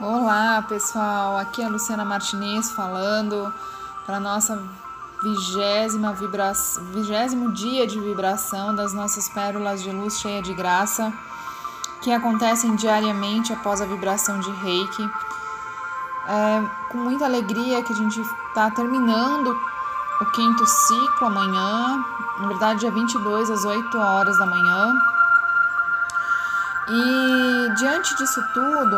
Olá pessoal, aqui é a Luciana Martinez falando para nossa vigésima vibração, vigésimo dia de vibração das nossas pérolas de luz cheia de graça que acontecem diariamente após a vibração de Reiki. É com muita alegria que a gente está terminando o quinto ciclo amanhã, na verdade dia 22 às 8 horas da manhã. E diante disso tudo,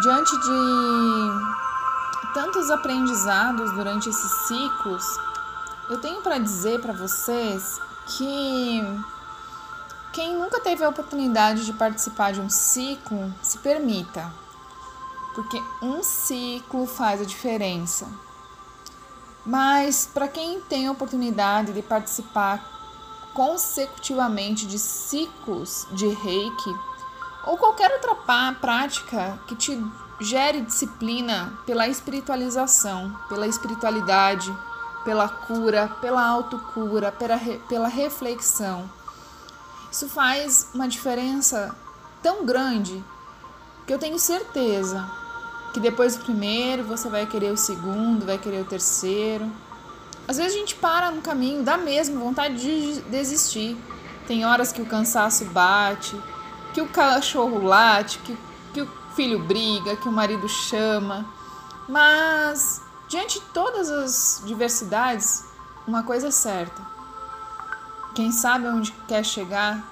diante de tantos aprendizados durante esses ciclos, eu tenho para dizer para vocês que quem nunca teve a oportunidade de participar de um ciclo, se permita, porque um ciclo faz a diferença. Mas para quem tem a oportunidade de participar consecutivamente de ciclos de reiki, ou qualquer outra prática que te gere disciplina pela espiritualização, pela espiritualidade, pela cura, pela autocura, pela, pela reflexão. Isso faz uma diferença tão grande que eu tenho certeza que depois do primeiro você vai querer o segundo, vai querer o terceiro. Às vezes a gente para no caminho, dá mesmo vontade de desistir. Tem horas que o cansaço bate, que o cachorro late, que, que o filho briga, que o marido chama. Mas, diante de todas as diversidades, uma coisa é certa: quem sabe onde quer chegar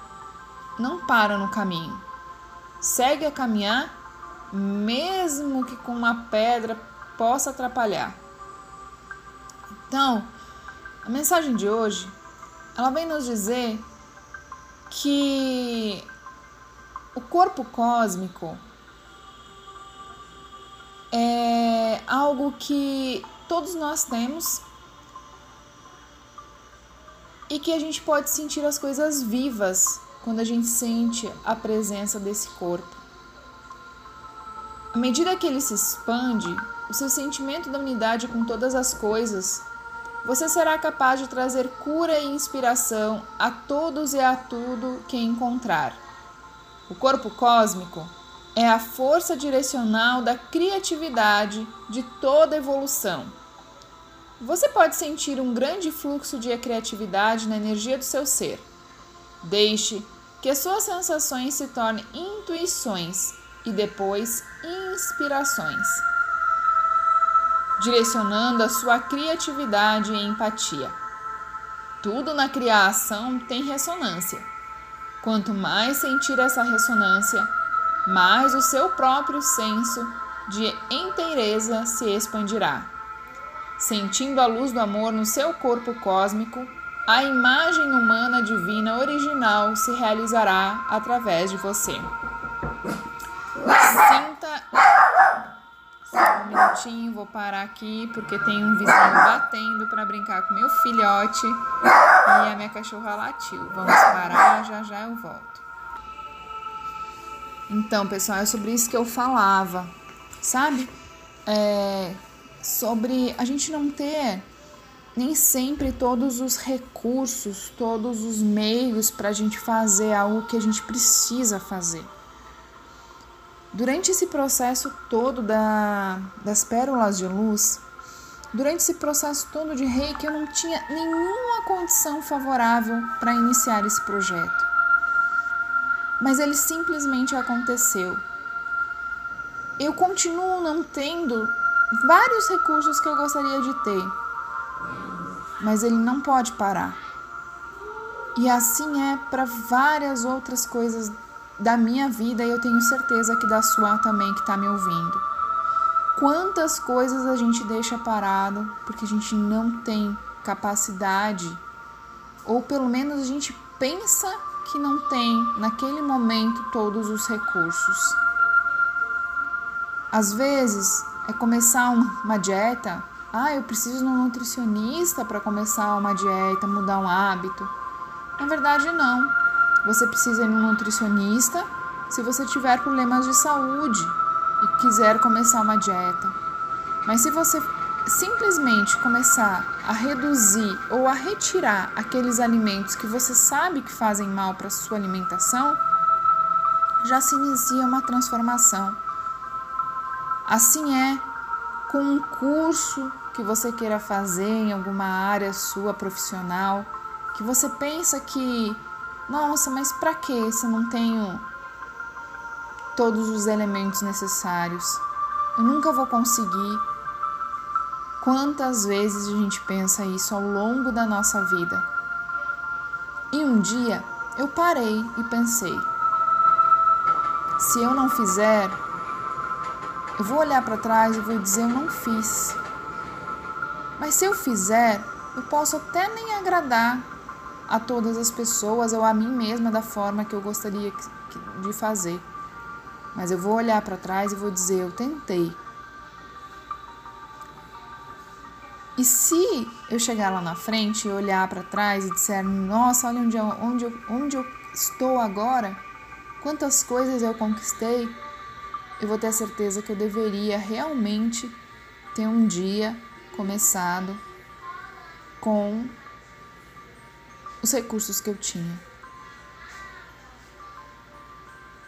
não para no caminho. Segue a caminhar, mesmo que com uma pedra possa atrapalhar. Então, a mensagem de hoje, ela vem nos dizer que o corpo cósmico é algo que todos nós temos e que a gente pode sentir as coisas vivas quando a gente sente a presença desse corpo. À medida que ele se expande, o seu sentimento da unidade com todas as coisas, você será capaz de trazer cura e inspiração a todos e a tudo que encontrar. O corpo cósmico é a força direcional da criatividade de toda evolução. Você pode sentir um grande fluxo de criatividade na energia do seu ser. Deixe que suas sensações se tornem intuições e depois inspirações, direcionando a sua criatividade e empatia. Tudo na criação tem ressonância. Quanto mais sentir essa ressonância, mais o seu próprio senso de inteireza se expandirá. Sentindo a luz do amor no seu corpo cósmico, a imagem humana divina original se realizará através de você. Sinta. Só um minutinho, vou parar aqui porque tem um vizinho batendo para brincar com meu filhote e a minha cachorra latiu. Vamos parar, já já eu volto. Então, pessoal, é sobre isso que eu falava, sabe? É sobre a gente não ter nem sempre todos os recursos, todos os meios para a gente fazer algo que a gente precisa fazer. Durante esse processo todo da, das pérolas de luz, durante esse processo todo de reiki, eu não tinha nenhuma condição favorável para iniciar esse projeto. Mas ele simplesmente aconteceu. Eu continuo não tendo vários recursos que eu gostaria de ter, mas ele não pode parar. E assim é para várias outras coisas da minha vida e eu tenho certeza que da sua também que está me ouvindo. Quantas coisas a gente deixa parado porque a gente não tem capacidade, ou pelo menos a gente pensa que não tem naquele momento todos os recursos. Às vezes é começar uma dieta. Ah, eu preciso de um nutricionista para começar uma dieta, mudar um hábito. Na verdade, não. Você precisa ir um nutricionista se você tiver problemas de saúde e quiser começar uma dieta. Mas se você simplesmente começar a reduzir ou a retirar aqueles alimentos que você sabe que fazem mal para sua alimentação, já se inicia uma transformação. Assim é com um curso que você queira fazer em alguma área sua profissional, que você pensa que, nossa, mas para que se eu não tenho todos os elementos necessários? Eu nunca vou conseguir. Quantas vezes a gente pensa isso ao longo da nossa vida? E um dia eu parei e pensei: se eu não fizer, eu vou olhar para trás e vou dizer eu não fiz. Mas se eu fizer, eu posso até nem agradar a todas as pessoas ou a mim mesma da forma que eu gostaria de fazer. Mas eu vou olhar para trás e vou dizer eu tentei. E se eu chegar lá na frente e olhar para trás e disser, nossa, olha onde onde, eu, onde eu estou agora, quantas coisas eu conquistei, eu vou ter a certeza que eu deveria realmente ter um dia começado com os recursos que eu tinha.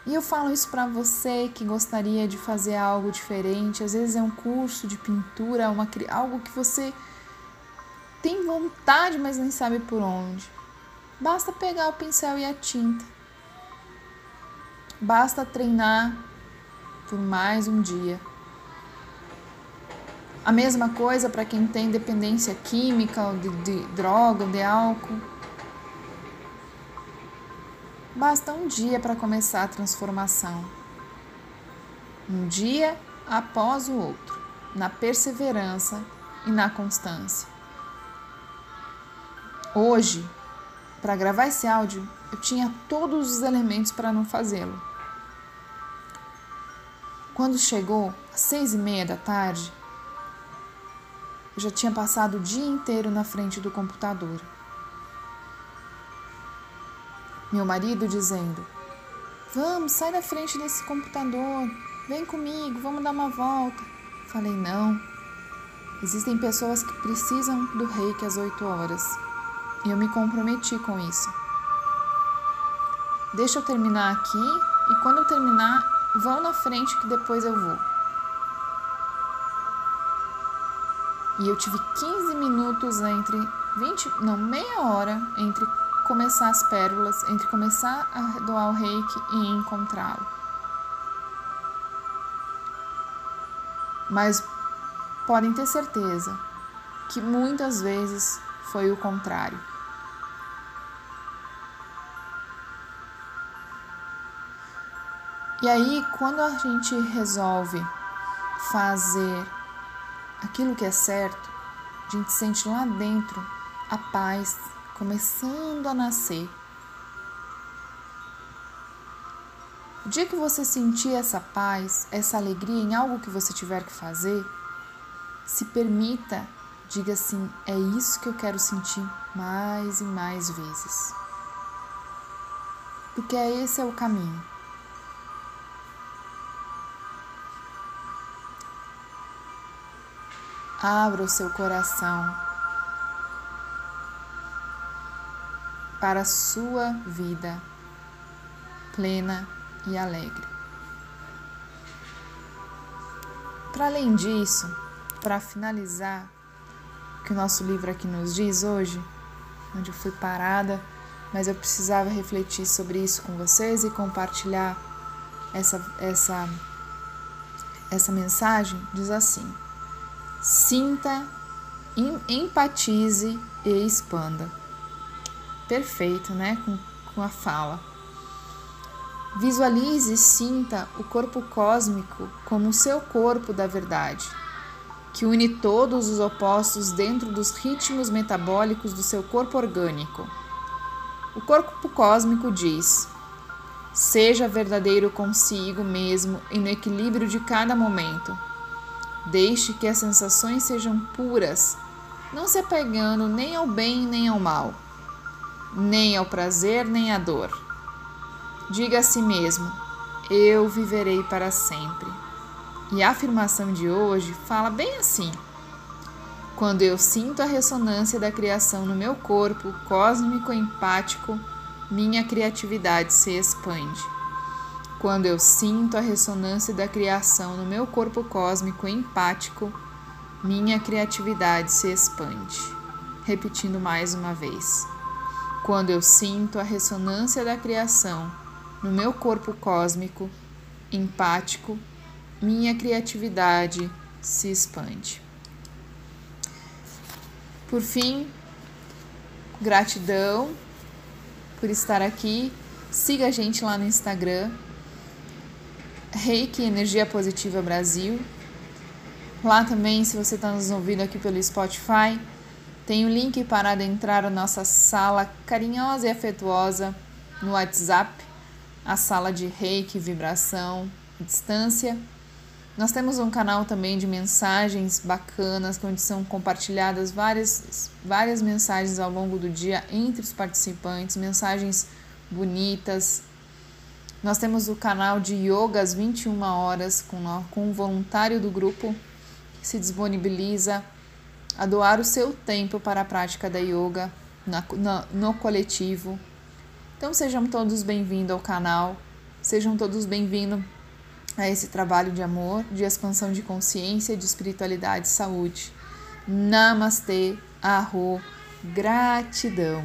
E eu falo isso para você que gostaria de fazer algo diferente. Às vezes é um curso de pintura, uma, algo que você tem vontade, mas nem sabe por onde. Basta pegar o pincel e a tinta. Basta treinar por mais um dia. A mesma coisa para quem tem dependência química, de, de droga, de álcool. Basta um dia para começar a transformação. Um dia após o outro, na perseverança e na constância. Hoje, para gravar esse áudio, eu tinha todos os elementos para não fazê-lo. Quando chegou às seis e meia da tarde, eu já tinha passado o dia inteiro na frente do computador. Meu marido dizendo: Vamos, sai da frente desse computador, vem comigo, vamos dar uma volta. Falei: Não, existem pessoas que precisam do reiki às oito horas e eu me comprometi com isso. Deixa eu terminar aqui e quando eu terminar Vão na frente que depois eu vou. E eu tive 15 minutos entre 20, não, meia hora entre começar as pérolas, entre começar a doar o reiki e encontrá-lo. Mas podem ter certeza que muitas vezes foi o contrário. E aí, quando a gente resolve fazer aquilo que é certo, a gente sente lá dentro a paz começando a nascer. O dia que você sentir essa paz, essa alegria em algo que você tiver que fazer, se permita, diga assim: é isso que eu quero sentir mais e mais vezes. Porque esse é o caminho. Abra o seu coração para a sua vida plena e alegre. Para além disso, para finalizar, o que o nosso livro aqui nos diz hoje, onde eu fui parada, mas eu precisava refletir sobre isso com vocês e compartilhar essa, essa, essa mensagem, diz assim sinta, empatize e expanda. Perfeito, né? Com, com a fala. Visualize e sinta o corpo cósmico como o seu corpo da verdade, que une todos os opostos dentro dos ritmos metabólicos do seu corpo orgânico. O corpo cósmico diz: seja verdadeiro consigo mesmo e no equilíbrio de cada momento Deixe que as sensações sejam puras, não se apegando nem ao bem nem ao mal, nem ao prazer nem à dor. Diga a si mesmo: Eu viverei para sempre. E a afirmação de hoje fala bem assim. Quando eu sinto a ressonância da criação no meu corpo cósmico empático, minha criatividade se expande. Quando eu sinto a ressonância da criação no meu corpo cósmico empático, minha criatividade se expande. Repetindo mais uma vez. Quando eu sinto a ressonância da criação no meu corpo cósmico empático, minha criatividade se expande. Por fim, gratidão por estar aqui. Siga a gente lá no Instagram, Reiki Energia Positiva Brasil. Lá também, se você está nos ouvindo aqui pelo Spotify, tem o um link para adentrar a nossa sala carinhosa e afetuosa no WhatsApp, a sala de reiki, vibração, distância. Nós temos um canal também de mensagens bacanas, onde são compartilhadas várias, várias mensagens ao longo do dia entre os participantes, mensagens bonitas. Nós temos o canal de yoga às 21 horas com, com um voluntário do grupo que se disponibiliza a doar o seu tempo para a prática da yoga na, na, no coletivo. Então sejam todos bem-vindos ao canal, sejam todos bem-vindos a esse trabalho de amor, de expansão de consciência, de espiritualidade e saúde. Namastê, arro, gratidão.